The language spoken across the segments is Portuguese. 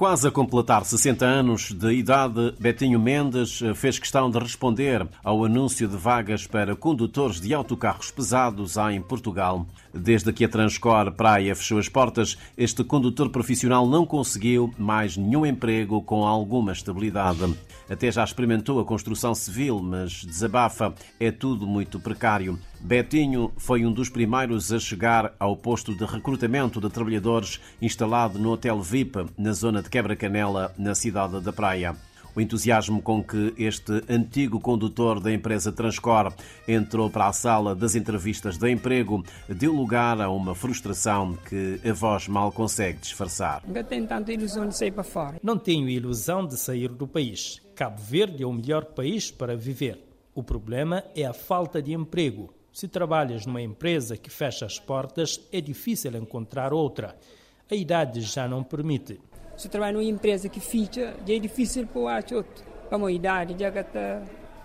Quase a completar 60 anos de idade, Betinho Mendes fez questão de responder ao anúncio de vagas para condutores de autocarros pesados em Portugal. Desde que a Transcor Praia fechou as portas, este condutor profissional não conseguiu mais nenhum emprego com alguma estabilidade. Até já experimentou a construção civil, mas desabafa, é tudo muito precário. Betinho foi um dos primeiros a chegar ao posto de recrutamento de trabalhadores instalado no Hotel VIP, na zona de Quebra-Canela, na cidade da Praia. O entusiasmo com que este antigo condutor da empresa Transcor entrou para a sala das entrevistas de emprego deu lugar a uma frustração que a voz mal consegue disfarçar. Nunca tenho tanta ilusão de sair para fora. Não tenho ilusão de sair do país. Cabo Verde é o melhor país para viver. O problema é a falta de emprego. Se trabalhas numa empresa que fecha as portas, é difícil encontrar outra. A idade já não permite. Se trabalho numa empresa que ficha, já é difícil para o outro. Para a idade, já está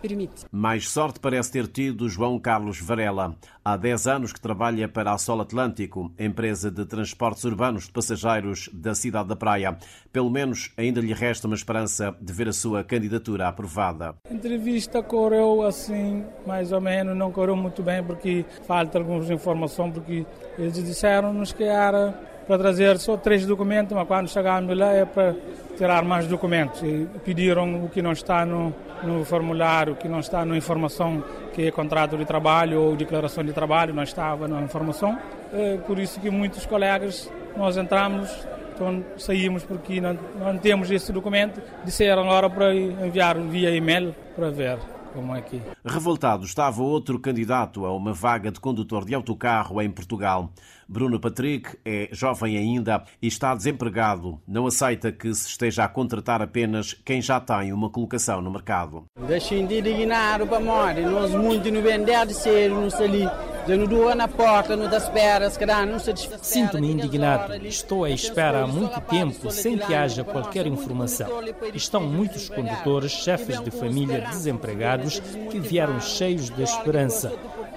permite. Mais sorte parece ter tido João Carlos Varela. Há 10 anos que trabalha para a Sol Atlântico, empresa de transportes urbanos de passageiros da cidade da Praia. Pelo menos ainda lhe resta uma esperança de ver a sua candidatura aprovada. A entrevista correu assim, mais ou menos, não correu muito bem porque falta algumas informações, porque eles disseram-nos que era para trazer só três documentos, mas quando chegámos lá é para tirar mais documentos. E pediram o que não está no, no formulário, o que não está na informação, que é contrato de trabalho ou declaração de trabalho, não estava na informação. É por isso que muitos colegas, nós entramos, então saímos porque não, não temos esse documento, disseram agora para enviar via e-mail para ver como é que. Revoltado estava outro candidato a uma vaga de condutor de autocarro em Portugal. Bruno Patrick é jovem ainda e está desempregado. Não aceita que se esteja a contratar apenas quem já tem uma colocação no mercado. Deixem de indignar para morrer. Nós muito não vender de ser, não ali. Sinto-me indignado. Estou à espera há muito tempo sem que haja qualquer informação. Estão muitos condutores, chefes de família desempregados que vieram cheios de esperança.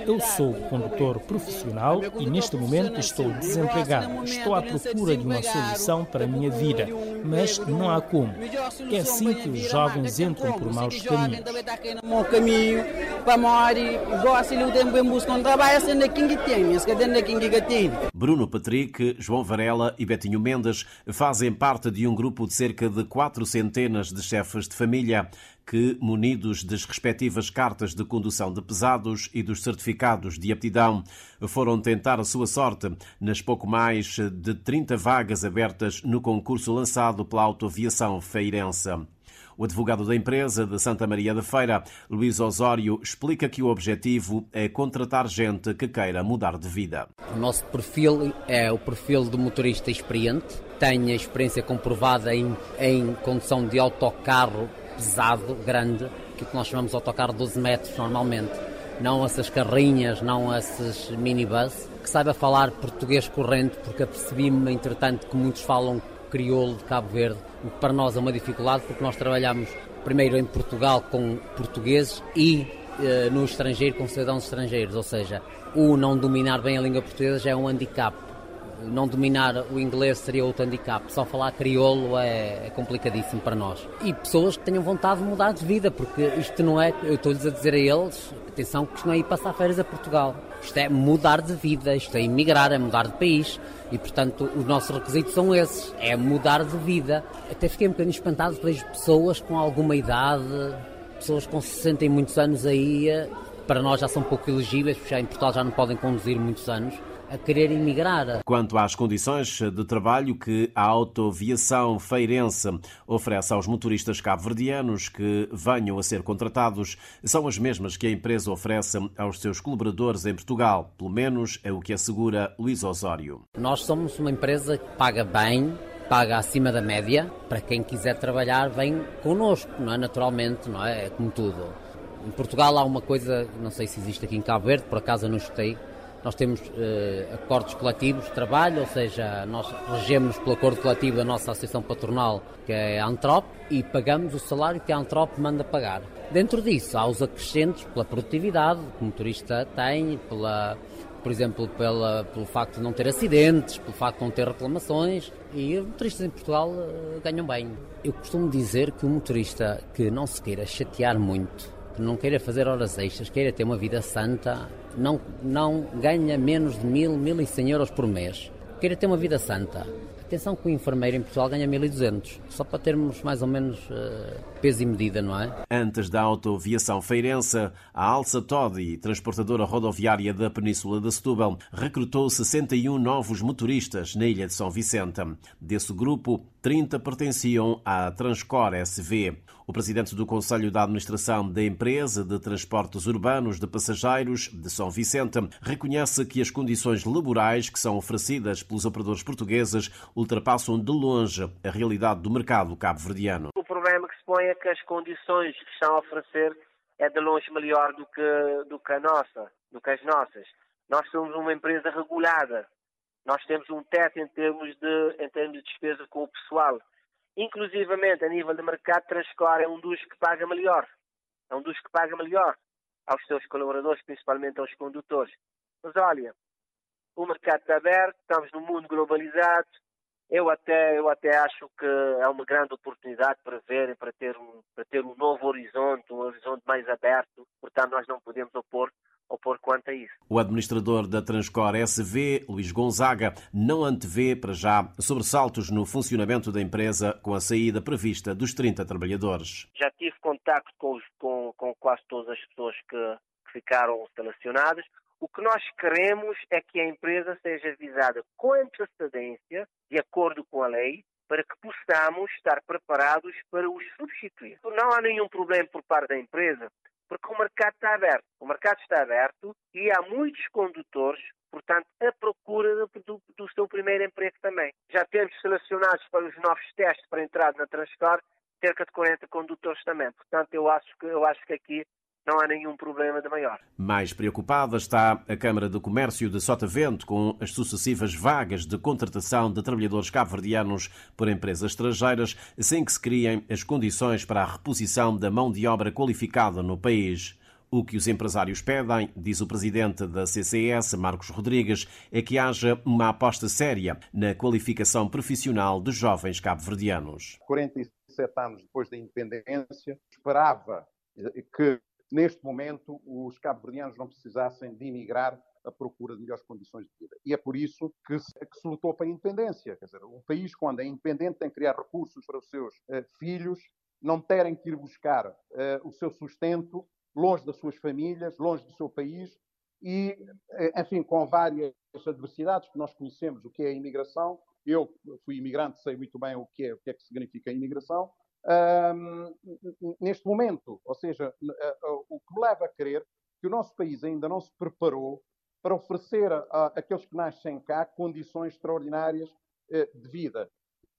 Eu sou condutor profissional e neste momento estou desempregado. Estou à procura de uma solução para a minha vida, mas não há como. É assim que os jovens entram por maus caminhos. Bruno Patrick, João Varela e Betinho Mendes fazem parte de um grupo de cerca de quatro centenas de chefes de família que, munidos das respectivas cartas de condução de pesados e dos certificados de aptidão, foram tentar a sua sorte nas pouco mais de 30 vagas abertas no concurso lançado pela Autoaviação Feirense. O advogado da empresa de Santa Maria da Feira, Luís Osório, explica que o objetivo é contratar gente que queira mudar de vida. O nosso perfil é o perfil do motorista experiente, tenha experiência comprovada em, em condução de autocarro pesado, grande, que nós chamamos de autocarro 12 metros normalmente. Não essas carrinhas, não esses minibus, que saiba falar português corrente, porque apercebi-me, entretanto, que muitos falam crioulo de Cabo Verde, o que para nós é uma dificuldade, porque nós trabalhamos primeiro em Portugal com portugueses e eh, no estrangeiro com cidadãos estrangeiros, ou seja, o não dominar bem a língua portuguesa já é um handicap não dominar o inglês seria outro handicap. Só falar crioulo é, é, complicadíssimo para nós. E pessoas que tenham vontade de mudar de vida, porque isto não é, eu estou-lhes a dizer a eles, atenção, que isto não é ir passar férias a Portugal. Isto é mudar de vida, isto é emigrar, é mudar de país. E, portanto, os nossos requisitos são esses, é mudar de vida. Até fiquei um bocadinho espantado, vejo pessoas com alguma idade, pessoas com 60 e muitos anos aí, eh, para nós já são pouco elegíveis, porque já em Portugal já não podem conduzir muitos anos a querer emigrar. Quanto às condições de trabalho que a autoviação feirense oferece aos motoristas cabo-verdianos que venham a ser contratados, são as mesmas que a empresa oferece aos seus colaboradores em Portugal. Pelo menos é o que assegura Luís Osório. Nós somos uma empresa que paga bem, paga acima da média. Para quem quiser trabalhar, vem connosco, não é? Naturalmente, não é? É como tudo. Em Portugal há uma coisa, não sei se existe aqui em Cabo Verde, por acaso eu não escutei, nós temos eh, acordos coletivos de trabalho, ou seja, nós regemos pelo acordo coletivo da nossa associação patronal, que é a Antrop, e pagamos o salário que a Antrop manda pagar. Dentro disso, há os acrescentos pela produtividade que o motorista tem, pela, por exemplo, pela, pelo facto de não ter acidentes, pelo facto de não ter reclamações, e os motoristas em Portugal uh, ganham bem. Eu costumo dizer que o motorista que não se queira chatear muito, que não queira fazer horas extras, queira ter uma vida santa, não, não ganha menos de mil, mil e cem euros por mês. Queira ter uma vida santa, Atenção que o enfermeiro em Portugal ganha 1.200, só para termos mais ou menos uh, peso e medida, não é? Antes da autoviação feirense, a Alça Todi, transportadora rodoviária da Península de Setúbal, recrutou 61 novos motoristas na ilha de São Vicente. Desse grupo, 30 pertenciam à Transcor SV. O presidente do Conselho da Administração da Empresa de Transportes Urbanos de Passageiros de São Vicente reconhece que as condições laborais que são oferecidas pelos operadores portugueses ultrapassam de longe a realidade do mercado cabo-verdiano. O problema que se põe é que as condições que estão a oferecer é de longe melhor do que, do que a nossa, do que as nossas. Nós somos uma empresa regulada. Nós temos um teto em termos de, em termos de despesa com o pessoal. Inclusivamente, a nível de mercado, Transcor é um dos que paga melhor. É um dos que paga melhor aos seus colaboradores, principalmente aos condutores. Mas olha, o mercado está aberto, estamos num mundo globalizado. Eu até, eu até acho que é uma grande oportunidade para ver, para ter, um, para ter um novo horizonte, um horizonte mais aberto. Portanto, nós não podemos opor opor quanto a isso. O administrador da Transcor SV, Luís Gonzaga, não antevê para já sobressaltos no funcionamento da empresa com a saída prevista dos 30 trabalhadores. Já tive contacto com, com, com quase todas as pessoas que, que ficaram selecionadas. O que nós queremos é que a empresa seja avisada com antecedência, de acordo com a lei, para que possamos estar preparados para os substituir. Não há nenhum problema por parte da empresa porque o mercado está aberto. O mercado está aberto e há muitos condutores, portanto, à procura do, do seu primeiro emprego também. Já temos selecionados para os novos testes para entrada na Transcar cerca de 40 condutores também. Portanto, eu acho que, eu acho que aqui não há nenhum problema de maior. Mais preocupada está a Câmara de Comércio de Sotavento com as sucessivas vagas de contratação de trabalhadores cabo-verdianos por empresas estrangeiras, sem que se criem as condições para a reposição da mão de obra qualificada no país. O que os empresários pedem, diz o presidente da CCS, Marcos Rodrigues, é que haja uma aposta séria na qualificação profissional dos jovens cabo-verdianos. 47 anos depois da independência, esperava que neste momento, os cabo-verdianos não precisassem de emigrar à procura de melhores condições de vida. E é por isso que se, que se lutou para a independência. Quer dizer, um país, quando é independente, tem que criar recursos para os seus uh, filhos, não terem que ir buscar uh, o seu sustento longe das suas famílias, longe do seu país, e, uh, enfim, com várias adversidades que nós conhecemos, o que é a imigração. Eu fui imigrante, sei muito bem o que é, o que, é que significa a imigração, neste momento. Ou seja, o que me leva a crer que o nosso país ainda não se preparou para oferecer a, aqueles que nascem cá condições extraordinárias eh, de vida.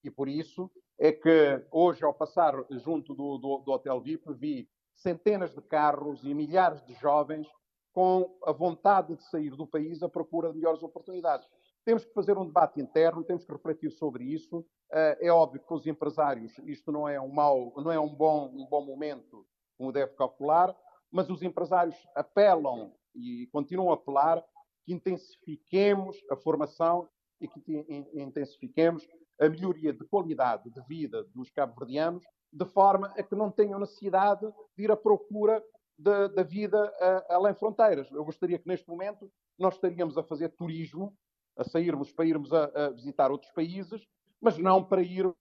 E por isso é que hoje, ao passar junto do, do, do Hotel VIP, vi centenas de carros e milhares de jovens com a vontade de sair do país à procura de melhores oportunidades. Temos que fazer um debate interno, temos que refletir sobre isso. Eh, é óbvio que os empresários, isto não é um mau, não é um bom, um bom momento, como deve calcular, mas os empresários apelam e continuam a apelar que intensifiquemos a formação e que intensifiquemos a melhoria de qualidade de vida dos cabo-verdianos, de forma a que não tenham necessidade de ir à procura da vida além fronteiras. Eu gostaria que neste momento nós estaríamos a fazer turismo a sairmos para irmos a, a visitar outros países, mas não para irmos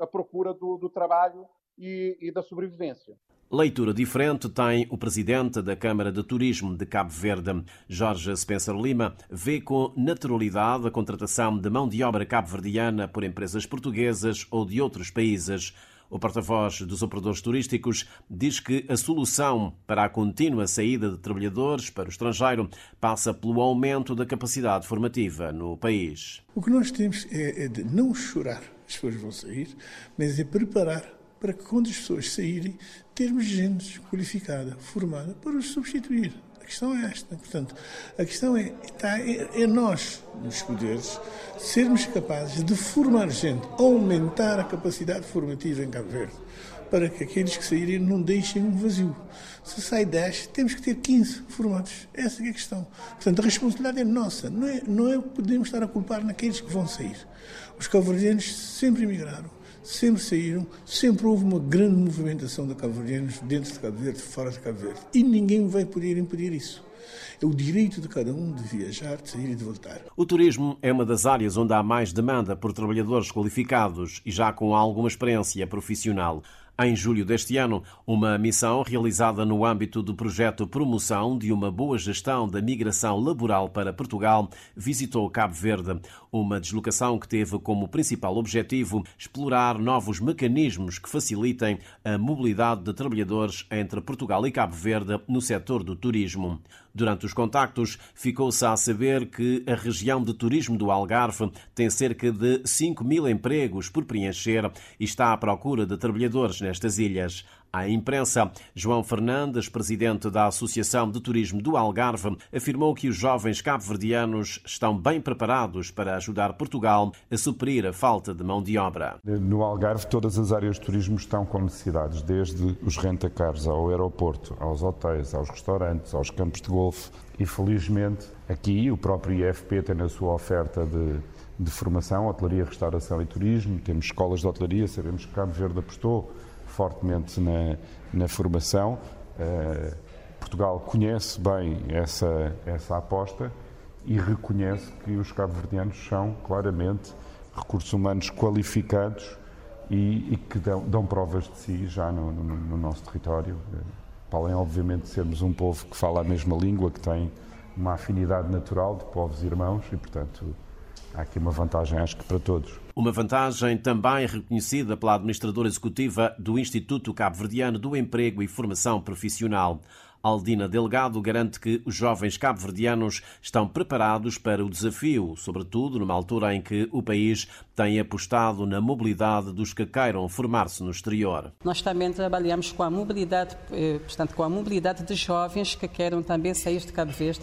à procura do, do trabalho e, e da sobrevivência. Leitura diferente tem o presidente da Câmara de Turismo de Cabo Verde, Jorge Spencer Lima, vê com naturalidade a contratação de mão de obra cabo-verdiana por empresas portuguesas ou de outros países. O porta-voz dos operadores turísticos diz que a solução para a contínua saída de trabalhadores para o estrangeiro passa pelo aumento da capacidade formativa no país. O que nós temos é, é de não chorar as pessoas vão sair, mas é preparar para que quando as pessoas saírem, termos gente qualificada, formada, para os substituir questão é esta. Portanto, a questão é, está, é, é nós, nos poderes, sermos capazes de formar gente, aumentar a capacidade formativa em Cabo Verde. para que aqueles que saírem não deixem um vazio. Se sai 10, temos que ter 15 formados. Essa é a questão. Portanto, a responsabilidade é nossa. Não é, não é podemos estar a culpar naqueles que vão sair. Os calvardianos sempre emigraram, sempre saíram, sempre houve uma grande movimentação de calvardianos dentro de Cabo Verde, fora de Cabo Verde. E ninguém vai poder impedir isso. É o direito de cada um de viajar, de sair e de voltar. O turismo é uma das áreas onde há mais demanda por trabalhadores qualificados e já com alguma experiência profissional. Em julho deste ano, uma missão realizada no âmbito do projeto Promoção de uma Boa Gestão da Migração Laboral para Portugal visitou Cabo Verde. Uma deslocação que teve como principal objetivo explorar novos mecanismos que facilitem a mobilidade de trabalhadores entre Portugal e Cabo Verde no setor do turismo. Durante os contactos, ficou-se a saber que a região de turismo do Algarve tem cerca de 5 mil empregos por preencher e está à procura de trabalhadores nestas ilhas. À imprensa, João Fernandes, presidente da Associação de Turismo do Algarve, afirmou que os jovens cabo-verdianos estão bem preparados para ajudar Portugal a suprir a falta de mão de obra. No Algarve, todas as áreas de turismo estão com necessidades, desde os rentacars ao aeroporto, aos hotéis, aos restaurantes, aos campos de golfe. E felizmente, aqui o próprio IFP tem na sua oferta de, de formação, hotelaria, restauração e turismo. Temos escolas de hotelaria, sabemos que Cabo Verde apostou fortemente na, na formação. Uh, Portugal conhece bem essa, essa aposta e reconhece que os cabo-verdianos são claramente recursos humanos qualificados e, e que dão, dão, provas de si já no, no, no nosso território. Para além, obviamente, de sermos um povo que fala a mesma língua, que tem uma afinidade natural de povos irmãos e, portanto, há aqui uma vantagem, acho que para todos. Uma vantagem também reconhecida pela administradora executiva do Instituto Cabo-Verdiano do Emprego e Formação Profissional. Aldina Delgado garante que os jovens cabo-verdianos estão preparados para o desafio, sobretudo numa altura em que o país tem apostado na mobilidade dos que queiram formar-se no exterior. Nós também trabalhamos com a mobilidade, eh, portanto, com a mobilidade de jovens que queiram também sair de Cabo Verde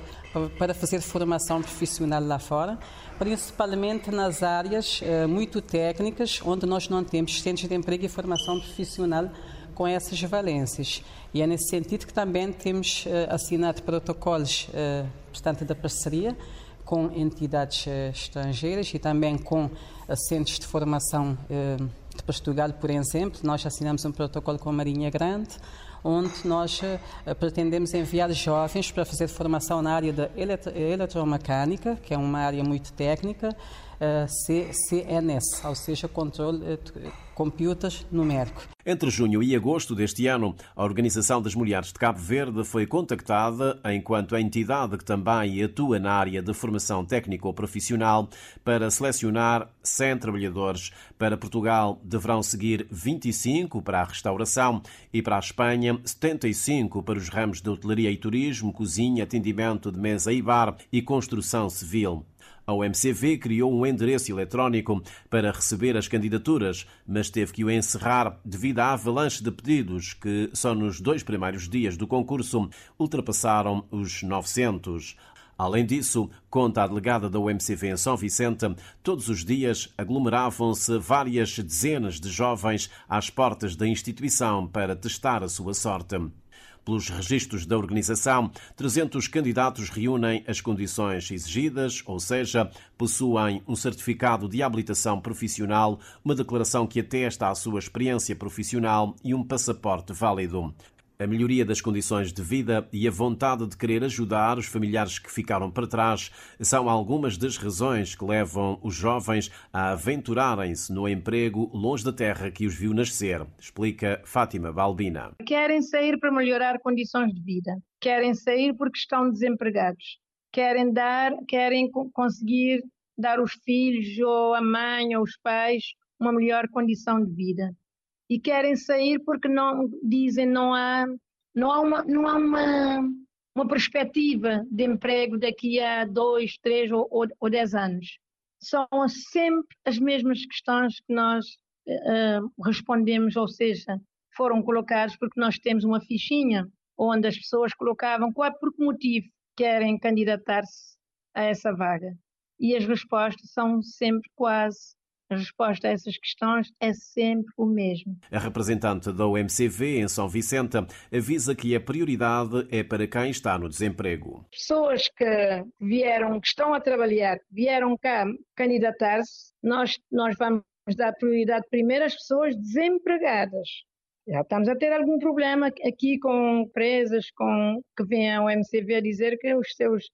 para fazer formação profissional lá fora, principalmente nas áreas eh, muito técnicas, onde nós não temos centros de emprego e formação profissional com essas valências. E é nesse sentido que também temos uh, assinado protocolos, uh, portanto, da parceria com entidades uh, estrangeiras e também com centros de formação de Portugal, por exemplo. Nós assinamos um protocolo com a Marinha Grande, onde nós pretendemos enviar jovens para fazer formação na área da eletromecânica, que é uma área muito técnica, CNS, ou seja, controle computers numérico. Entre junho e agosto deste ano, a Organização das Mulheres de Cabo Verde foi contactada, enquanto a entidade que também atua na área de formação técnico-profissional, para selecionar 100 trabalhadores. Para Portugal, deverão seguir 25 para a restauração e para a Espanha, 75 para os ramos de hotelaria e turismo, cozinha, atendimento de mesa e bar e construção civil. A OMCV criou um endereço eletrónico para receber as candidaturas, mas teve que o encerrar devido à avalanche de pedidos que, só nos dois primeiros dias do concurso, ultrapassaram os 900. Além disso, conta a delegada da OMCV em São Vicente, todos os dias aglomeravam-se várias dezenas de jovens às portas da instituição para testar a sua sorte. Pelos registros da organização, 300 candidatos reúnem as condições exigidas, ou seja, possuem um certificado de habilitação profissional, uma declaração que atesta a sua experiência profissional e um passaporte válido. A melhoria das condições de vida e a vontade de querer ajudar os familiares que ficaram para trás são algumas das razões que levam os jovens a aventurarem-se no emprego longe da terra que os viu nascer, explica Fátima Balbina. Querem sair para melhorar condições de vida, querem sair porque estão desempregados, querem dar, querem conseguir dar aos filhos ou à mãe ou aos pais uma melhor condição de vida e querem sair porque não dizem não há não há uma não há uma, uma perspectiva de emprego daqui a dois, três ou, ou, ou dez anos. São sempre as mesmas questões que nós uh, respondemos, ou seja, foram colocadas porque nós temos uma fichinha onde as pessoas colocavam qual, por que motivo querem candidatar-se a essa vaga. E as respostas são sempre quase a resposta a essas questões é sempre o mesmo. A representante da OMCV em São Vicente avisa que a prioridade é para quem está no desemprego. Pessoas que vieram, que estão a trabalhar, vieram cá candidatar-se, nós, nós vamos dar prioridade primeiro às pessoas desempregadas. Já estamos a ter algum problema aqui com empresas com, que vêm ao MCV a dizer que os seus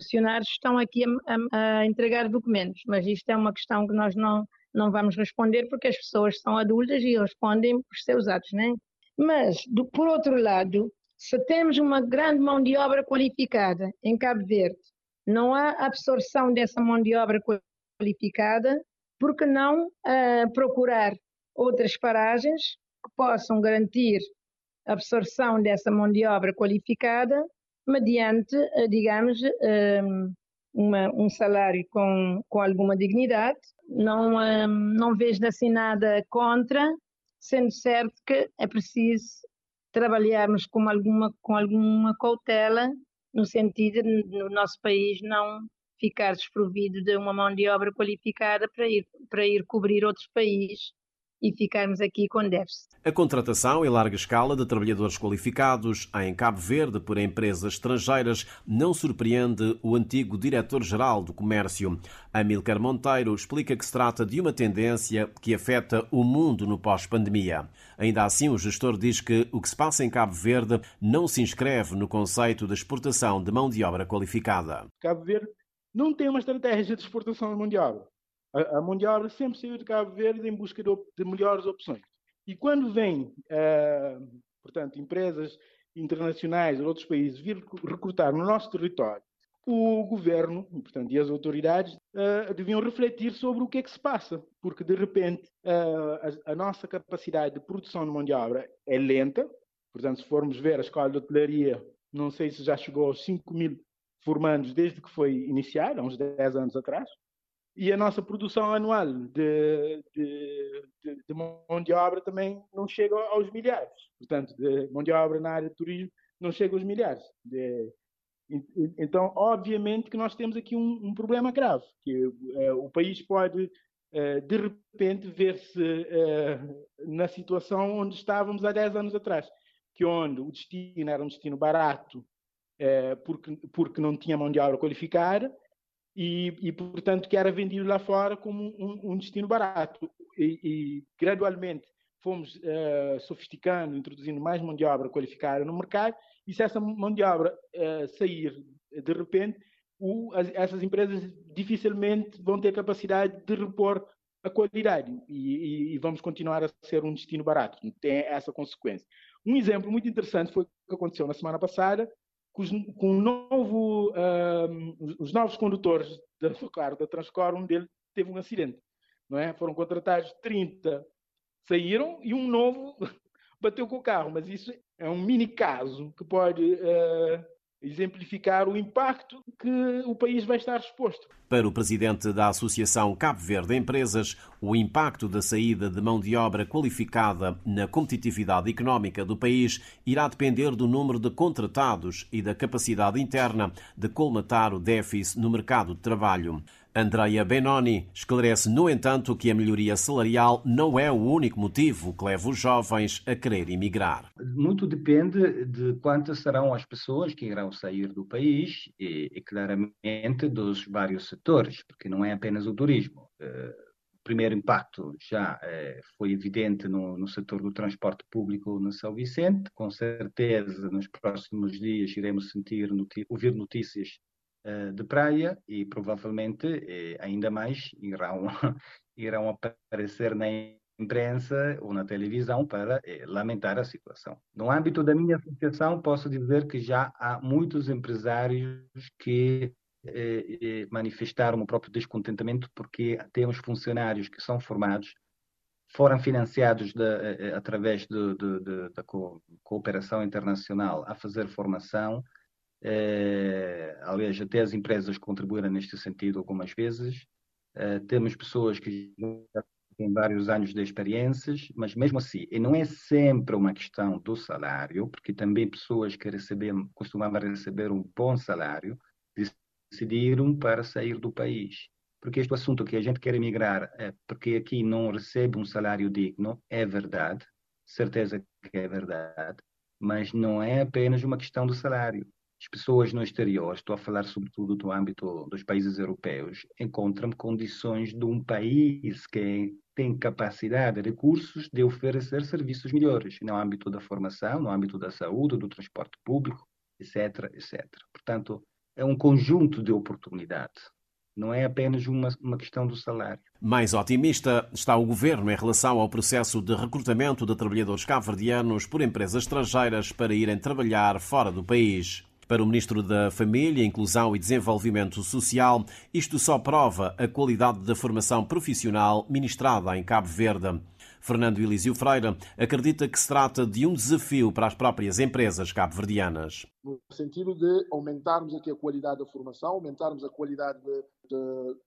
funcionários estão aqui a, a, entregar documentos, mas isto é uma questão que nós não, não vamos responder porque as pessoas são adultas e respondem por seus atos, né? Mas, do, por outro lado, se temos uma grande mão de obra qualificada em Cabo Verde, não há absorção dessa mão de obra qualificada, porque não uh, procurar outras paragens que possam garantir a absorção dessa mão de obra qualificada mediante, eh, digamos, ehm, uma, um salário com, com alguma dignidade. Não, ehm, não vejo assim nada contra, sendo certo que é preciso trabalharmos com alguma, com alguma cautela, no sentido de no nosso país não ficar desprovido de uma mão de obra qualificada para ir, para ir cobrir outros países e ficarmos aqui com déficit. A contratação em larga escala de trabalhadores qualificados em Cabo Verde por empresas estrangeiras não surpreende o antigo diretor-geral do Comércio. Amilcar Monteiro explica que se trata de uma tendência que afeta o mundo no pós-pandemia. Ainda assim, o gestor diz que o que se passa em Cabo Verde não se inscreve no conceito de exportação de mão de obra qualificada. Cabo Verde não tem uma estratégia de exportação de mão de obra. A, a de obra sempre saiu de Cabo Verde em busca de, de melhores opções. E quando vêm, uh, portanto, empresas internacionais ou outros países vir recrutar no nosso território, o governo portanto, e as autoridades uh, deviam refletir sobre o que é que se passa, porque de repente uh, a, a, nossa capacidade de produção de mão de obra é lenta. Portanto, se formos ver a escola de hotelaria, não sei se já chegou aos 5 mil formandos desde que foi iniciada, há uns 10 anos atrás e a nossa produção anual de, de, de, de, mão de obra também não chega aos milhares. Portanto, de mão de obra na área de turismo não chega aos milhares. De, então, obviamente que nós temos aqui um, um problema grave, que é, o país pode, é, de repente, ver-se é, na situação onde estávamos há 10 anos atrás, que onde o destino era um destino barato, porque, porque não tinha mão de obra qualificada, e, e, portanto, que era vendido lá fora como um, um destino barato. E, e gradualmente fomos uh, sofisticando, introduzindo mais mão de obra qualificada no mercado, e se essa mão de obra uh, sair de repente, o, as, essas empresas dificilmente vão ter capacidade de repor a qualidade e, e, vamos continuar a ser um destino barato. Tem essa consequência. Um exemplo muito interessante foi o que aconteceu na semana passada, com, com novo, uh, os novos condutores da, claro, da Transcor, um deles teve um acidente. Não é? Foram contratados 30, saíram e um novo bateu com o carro. Mas isso é um mini caso que pode uh, exemplificar o impacto que o país vai estar exposto. Para o presidente da Associação Cabo Verde Empresas, o impacto da saída de mão de obra qualificada na competitividade económica do país irá depender do número de contratados e da capacidade interna de colmatar o déficit no mercado de trabalho. Andrea Benoni esclarece, no entanto, que a melhoria salarial não é o único motivo que leva os jovens a querer emigrar. Muito depende de quantas serão as pessoas que irão sair do país e, e claramente dos vários setores, porque não é apenas o turismo. Eh, o primeiro impacto já eh, foi evidente no, no setor do transporte público no São Vicente. Com certeza, nos próximos dias iremos sentir, ouvir notícias eh, de praia e provavelmente eh, ainda mais irão, irão aparecer na imprensa ou na televisão para eh, lamentar a situação. No âmbito da minha associação, posso dizer que já há muitos empresários que manifestaram o próprio descontentamento porque temos funcionários que são formados, foram financiados de, através de, de, da cooperação internacional a fazer formação aliás, até as empresas contribuíram neste sentido algumas vezes. Uh, temos pessoas que têm vários anos de experiências, mas mesmo assim, e não é sempre uma questão do salário, porque também pessoas que recebem, costumavam receber um bom salário decidiram para sair do país. porque este assunto que a gente quer emigrar é porque aqui não recebe um salário digno, é verdade, certeza que é verdade, mas não é apenas uma questão do salário. As pessoas no exterior, estou a falar sobretudo do âmbito dos países europeus, encontram condições de um país que tem capacidade, recursos de oferecer serviços melhores no âmbito da formação, no âmbito da saúde, do transporte público, etc, etc. Portanto, é um conjunto de oportunidades. Não é apenas uma, uma questão do salário. Mais otimista está o governo em relação ao processo de recrutamento de trabalhadores cabo-verdianos por empresas estrangeiras para irem trabalhar fora do país. Para o Ministro da Família, Inclusão e Desenvolvimento Social, isto só prova a qualidade da formação profissional ministrada em Cabo Verde. Fernando Elísio Freire acredita que se trata de um desafio para as próprias empresas cabo-verdianas. No sentido de aumentarmos aqui a qualidade da formação, aumentarmos a qualidade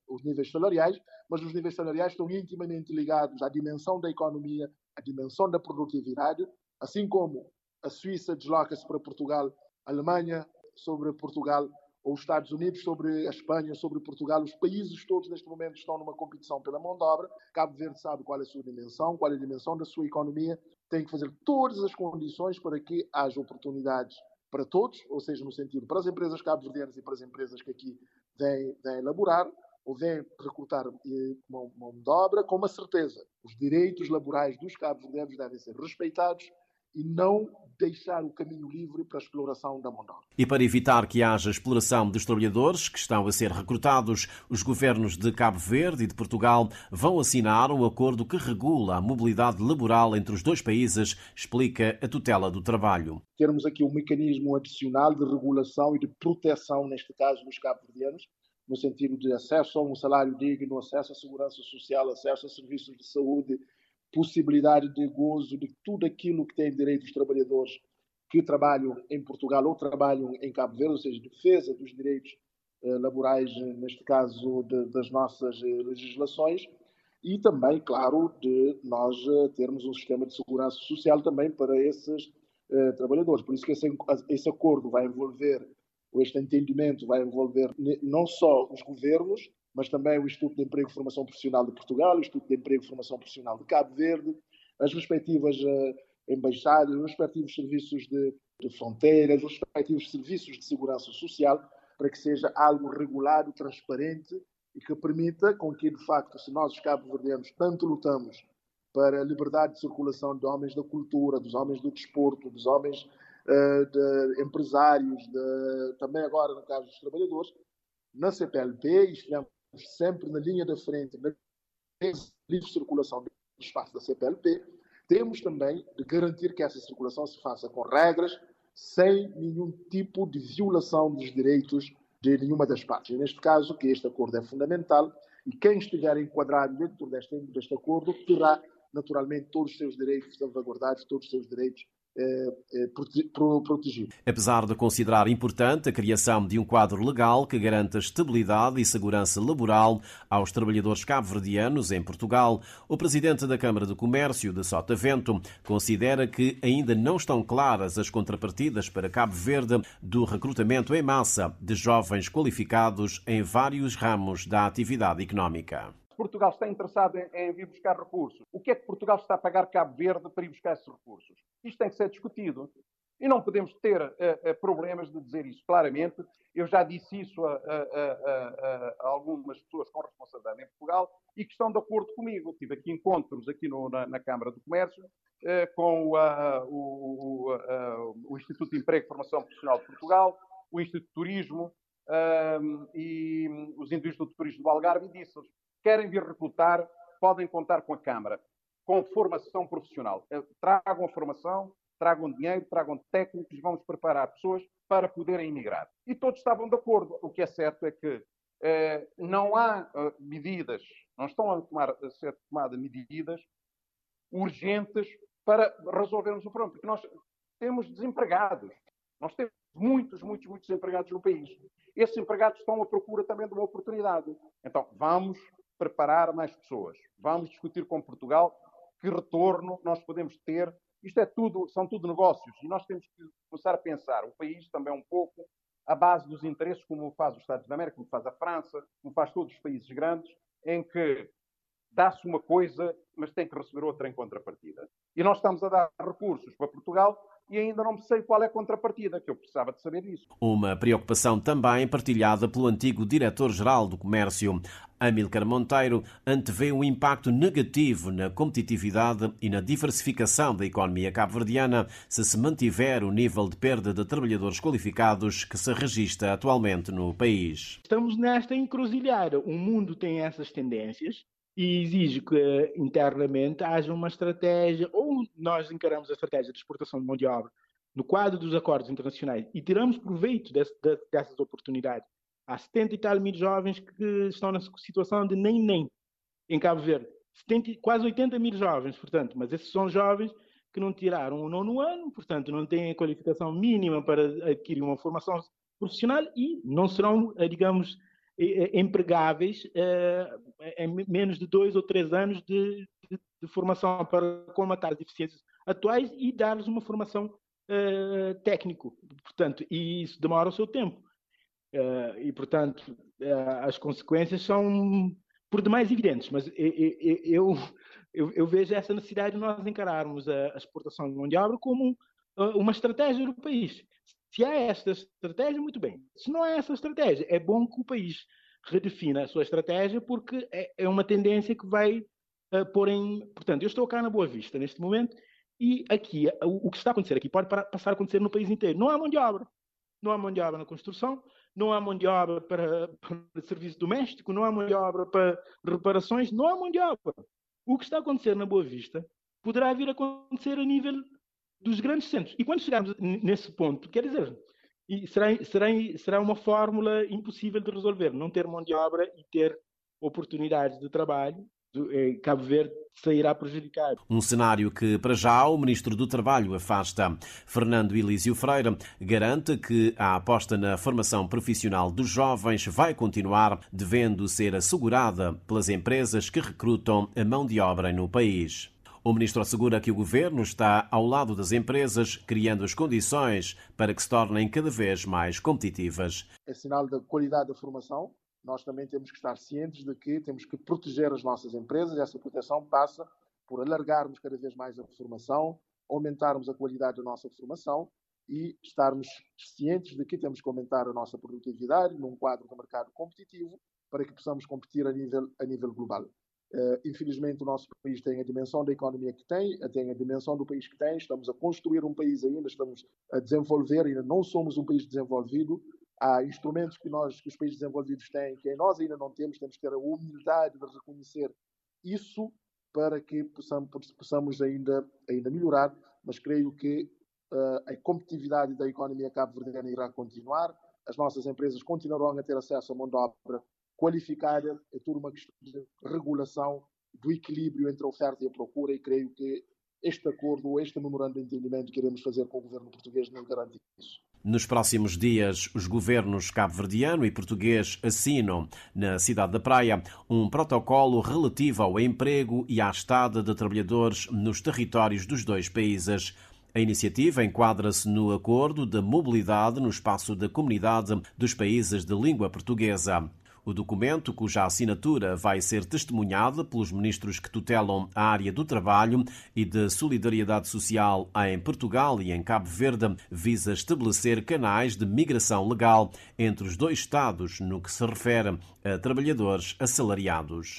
dos níveis salariais, mas os níveis salariais estão intimamente ligados à dimensão da economia, à dimensão da produtividade, assim como a Suíça desloca-se para Portugal, Alemanha sobre Portugal ou os Estados Unidos sobre a Espanha, sobre Portugal, os países todos neste momento estão numa competição pela mão de obra. Cabo Verde sabe qual é a sua dimensão, qual é a dimensão da sua economia, tem que fazer todas as condições para que haja oportunidades para todos, ou seja, no sentido para as empresas cabo-verdianas e para as empresas que aqui vêm, vêm elaborar ou vêm recrutar mão, mão de obra, com uma certeza. Os direitos laborais dos cabo-verdianos devem ser respeitados e não deixar o caminho livre para a exploração da mão de obra. E para evitar que haja exploração dos trabalhadores que estão a ser recrutados, os governos de Cabo Verde e de Portugal vão assinar um acordo que regula a mobilidade laboral entre os dois países, explica a tutela do trabalho. Termos aqui um mecanismo adicional de regulação e de proteção, neste caso, dos cabo-verdianos, no sentido de acesso a um salário digno, acesso à segurança social, acesso a serviços de saúde, possibilidade de gozo de tudo aquilo que têm direito os trabalhadores que trabalham em Portugal ou trabalham em Cabo Verde, ou seja, defesa dos direitos eh, laborais, neste caso de, das nossas eh, legislações, e também, claro, de nós eh, termos um sistema de segurança social também para esses eh, trabalhadores. Por isso que esse, esse acordo vai envolver, ou este entendimento vai envolver não só os governos, mas também o Instituto de Emprego e Formação Profissional de Portugal, o Instituto de Emprego e Formação Profissional de Cabo Verde, as respectivas uh, embaixadas, os respectivos serviços de, de fronteiras, os respectivos serviços de segurança social, para que seja algo regulado, transparente e que permita com que, de facto, se nós, os cabo-verdianos, tanto lutamos para a liberdade de circulação de homens da cultura, dos homens do desporto, dos homens uh, de empresários, de, também agora no caso dos trabalhadores, na CPLP, e estivemos sempre na linha da frente, na livre circulação do espaço da CPLP, temos também de garantir que essa circulação se faça com regras, sem nenhum tipo de violação dos direitos de nenhuma das partes. E neste caso, que este acordo é fundamental e quem estiver enquadrado dentro deste, deste acordo terá naturalmente todos os seus direitos salvaguardados, todos os seus direitos protegido. Apesar de considerar importante a criação de um quadro legal que garanta estabilidade e segurança laboral aos trabalhadores cabo-verdianos em Portugal, o presidente da Câmara de Comércio de Sotavento considera que ainda não estão claras as contrapartidas para Cabo Verde do recrutamento em massa de jovens qualificados em vários ramos da atividade económica. Portugal está interessado em, em, vir buscar recursos. O que é que Portugal está a pagar Cabo Verde para ir buscar esses recursos? Isto tem que ser discutido. E não podemos ter uh, uh, problemas de dizer isso claramente. Eu já disse isso a, a, a, a, algumas pessoas com responsabilidade em Portugal e que estão de acordo comigo. Tive aqui encontros aqui no, na, na, Câmara do Comércio uh, com o, o, o, Instituto de Emprego e Formação Profissional de Portugal, o Instituto de Turismo e os Indústrias do Turismo do Algarve e disse-lhes querem vir recrutar, podem contar com a Câmara, com formação profissional. Eh, tragam a formação, tragam dinheiro, tragam técnicos, vamos preparar pessoas para poderem emigrar. E todos estavam de acordo. O que é certo é que eh, não há eh, medidas, não estão a, tomar, a ser tomadas medidas urgentes para resolvermos o problema, porque nós temos desempregados. Nós temos muitos, muitos, muitos empregados no país. Esses empregados estão à procura também de uma oportunidade. Então, vamos preparar mais pessoas. Vamos discutir com Portugal que retorno nós podemos ter. Isto é tudo, são tudo negócios e nós temos que começar a pensar o país também um pouco à base dos interesses, como faz os Estados da América, como faz a França, como faz todos os países grandes, em que dá-se uma coisa, mas tem que receber outra em contrapartida. E nós estamos a dar recursos para Portugal e ainda não sei qual é a contrapartida, que eu precisava de saber isso. Uma preocupação também partilhada pelo antigo diretor-geral do Comércio. Amílcar Monteiro antevê um impacto negativo na competitividade e na diversificação da economia cabo-verdiana se se mantiver o nível de perda de trabalhadores qualificados que se registra atualmente no país. Estamos nesta encruzilhada. O mundo tem essas tendências e exige que internamente haja uma estratégia, ou nós encaramos a estratégia de exportação de mão de obra no quadro dos acordos internacionais e tiramos proveito desse, dessas oportunidades. Há 70 e tal mil jovens que estão na situação de nem-nem em Cabo Verde. 70, quase 80 mil jovens, portanto, mas esses são jovens que não tiraram o nono ano, portanto, não têm a qualificação mínima para adquirir uma formação profissional e não serão, eh, digamos, empregáveis uh, em menos de dois ou três anos de, de, de formação para comatar as deficiências atuais e dar-lhes uma formação uh, técnico. Portanto, e isso demora o seu tempo. Uh, e, portanto, as consequências são por demais evidentes, mas eu, eu, eu, vejo essa necessidade de nós encararmos a, a exportação de mão de obra como uma estratégia do país. Se há esta estratégia, muito bem. Se não há essa estratégia, é bom que o país redefina a sua estratégia, porque é, é uma tendência que vai uh, pôr em. Portanto, eu estou cá na Boa Vista neste momento e aqui, o, o que está a acontecer aqui pode passar a acontecer no país inteiro. Não há mão de obra. Não há mão de obra na construção, não há mão de obra para, para serviço doméstico, não há mão de obra para reparações, não há mão de obra. O que está a acontecer na Boa Vista poderá vir a acontecer a nível dos grandes centros. E quando chegarmos nesse ponto, quer dizer, será, será, será uma fórmula impossível de resolver. Não ter mão de obra e ter oportunidades de trabalho eh, Cabo Verde sairá prejudicado. Um cenário que, para já, o Ministro do Trabalho afasta. Fernando Elísio Freire garante que a aposta na formação profissional dos jovens vai continuar, devendo ser assegurada pelas empresas que recrutam a mão de obra no país. O ministro assegura que o governo está ao lado das empresas, criando as condições para que se tornem cada vez mais competitivas. É sinal da qualidade da formação. Nós também temos que estar cientes de que temos que proteger as nossas empresas. Essa proteção passa por alargarmos cada vez mais a formação, aumentarmos a qualidade da nossa formação e estarmos cientes de que temos que aumentar a nossa produtividade num quadro de mercado competitivo para que possamos competir a nível, a nível global. Uh, infelizmente, o nosso país tem a dimensão da economia que tem, tem a dimensão do país que tem. Estamos a construir um país ainda, estamos a desenvolver, ainda não somos um país desenvolvido. Há instrumentos que, nós, que os países desenvolvidos têm, que nós ainda não temos. Temos que ter a humildade de reconhecer isso para que possamos, possamos ainda, ainda melhorar. Mas creio que uh, a competitividade da economia cabo-verdiana irá continuar. As nossas empresas continuarão a ter acesso à mão de obra qualificada, é tudo uma questão de regulação do equilíbrio entre a oferta e a procura e creio que este acordo, este memorando de entendimento que iremos fazer com o governo português não garante isso. Nos próximos dias, os governos cabo-verdiano e português assinam, na cidade da Praia, um protocolo relativo ao emprego e à estada de trabalhadores nos territórios dos dois países. A iniciativa enquadra-se no Acordo de Mobilidade no espaço da Comunidade dos Países de Língua Portuguesa. O documento, cuja assinatura vai ser testemunhada pelos ministros que tutelam a área do trabalho e de solidariedade social em Portugal e em Cabo Verde, visa estabelecer canais de migração legal entre os dois Estados no que se refere a trabalhadores assalariados.